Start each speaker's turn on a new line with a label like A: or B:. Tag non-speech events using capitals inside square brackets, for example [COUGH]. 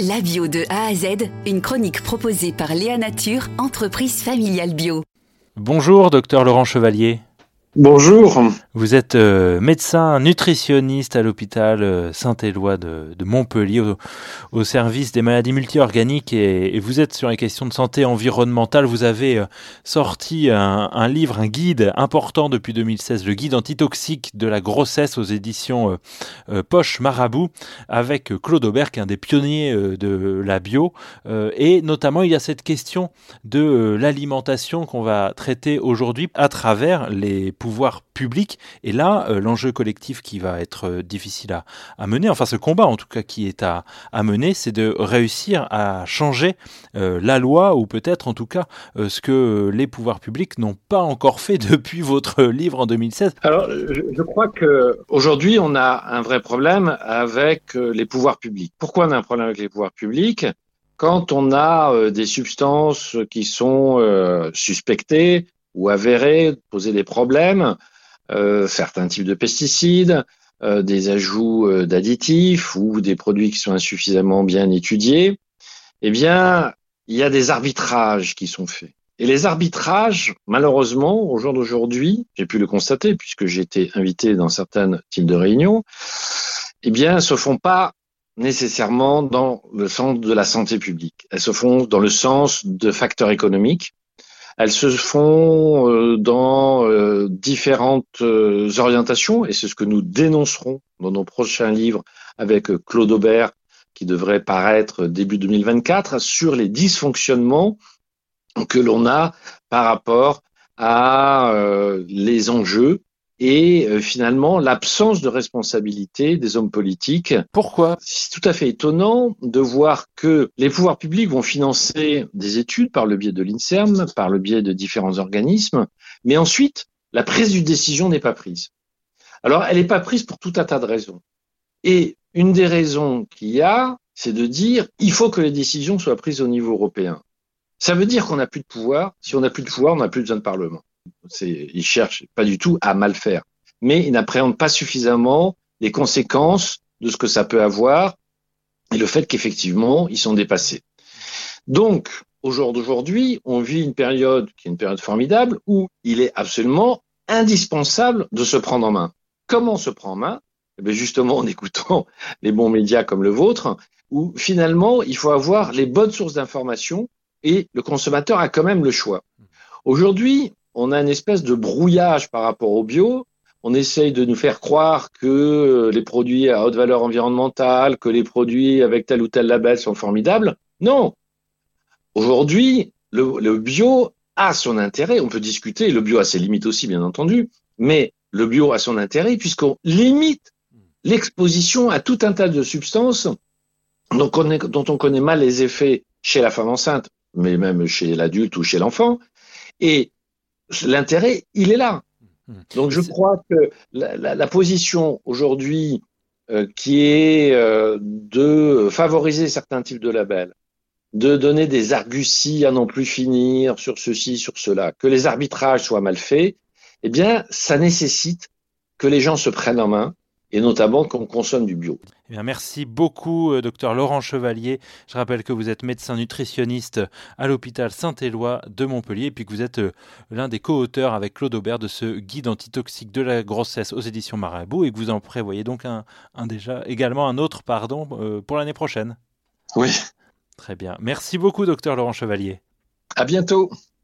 A: La bio de A à Z, une chronique proposée par Léa Nature, entreprise familiale bio.
B: Bonjour, docteur Laurent Chevalier.
C: Bonjour.
B: Vous êtes euh, médecin nutritionniste à l'hôpital euh, Saint-Éloi de, Montpellier au, service des maladies multiorganiques et, et, vous êtes sur les questions de santé environnementale. Vous avez euh, sorti un, livre, un guide important depuis 2016, le guide antitoxique de la grossesse aux éditions Poche Marabout avec Claude Aubert qui est un des pionniers de la bio et notamment il y a cette question de l'alimentation qu'on va traiter aujourd'hui à travers les pouvoir public. Et là, euh, l'enjeu collectif qui va être euh, difficile à, mener, enfin ce combat en tout cas qui est à, à mener, c'est de réussir à changer euh, la loi ou peut-être en tout cas ce que les pouvoirs publics n'ont pas encore fait [LAUGHS] depuis votre livre en 2016.
C: Alors, je, je crois que aujourd'hui on a un vrai problème avec les pouvoirs publics. Pourquoi on a un problème avec les pouvoirs publics? Quand on a des substances qui sont suspectées ou avérées, poser des problèmes, euh, certains types de pesticides, euh, des ajouts euh, d'additifs ou des produits qui sont insuffisamment bien étudiés, eh bien, il y a des arbitrages qui sont faits. Et les arbitrages, malheureusement, au jour d'aujourd'hui, j'ai pu le constater puisque j'ai été invité dans certains types de réunions, eh bien, se font pas nécessairement dans le sens de la santé publique. Elles se font dans le sens de facteurs économiques elles se font euh, dans euh, différentes euh, orientations et c'est ce que nous dénoncerons dans nos prochains livres avec Claude Aubert qui devrait paraître début 2024 sur les dysfonctionnements que l'on a par rapport à les enjeux et euh, finalement l'absence de responsabilité des hommes politiques.
B: Pourquoi?
C: C'est tout à fait étonnant de voir que les pouvoirs publics vont financer des études par le biais de l'INSERM, par le biais de différents organismes, mais ensuite la prise d'une décision n'est pas prise. Alors elle n'est pas prise pour tout un tas de raisons. Et une des raisons qu'il y a, c'est de dire il faut que les décisions soient prises au niveau européen. Ça veut dire qu'on n'a plus de pouvoir. Si on n'a plus de pouvoir, on n'a plus besoin de Parlement. Il cherche pas du tout à mal faire, mais il n'appréhende pas suffisamment les conséquences de ce que ça peut avoir et le fait qu'effectivement, ils sont dépassés. Donc, au jour d'aujourd'hui, on vit une période qui est une période formidable où il est absolument indispensable de se prendre en main. Comment se prend en main? Eh Justement en écoutant les bons médias comme le vôtre, où finalement, il faut avoir les bonnes sources d'information et le consommateur a quand même le choix. Aujourd'hui, on a une espèce de brouillage par rapport au bio. On essaye de nous faire croire que les produits à haute valeur environnementale, que les produits avec tel ou tel label sont formidables. Non. Aujourd'hui, le, bio a son intérêt. On peut discuter. Le bio a ses limites aussi, bien entendu. Mais le bio a son intérêt puisqu'on limite l'exposition à tout un tas de substances dont on connaît mal les effets chez la femme enceinte, mais même chez l'adulte ou chez l'enfant. L'intérêt, il est là. Hmm. Donc je crois que la, position aujourd'hui euh, qui est euh, de favoriser certains types de labels, de donner des arguties à non plus finir sur ceci, sur cela, que les arbitrages soient mal faits, eh bien, ça nécessite que les gens se prennent en main, et notamment qu'on consomme du bio.
B: Eh bien, merci beaucoup, euh, docteur Laurent Chevalier. Je rappelle que vous êtes médecin nutritionniste à l'hôpital Saint-Éloi de Montpellier, et puis que vous êtes euh, l'un des co-auteurs avec Claude Aubert de ce guide antitoxique de la grossesse aux éditions Marabout, et que vous en prévoyez donc un, déjà, également un autre, pardon, euh, pour l'année prochaine.
C: Oui.
B: Très bien. Merci beaucoup, docteur Laurent Chevalier.
C: À bientôt.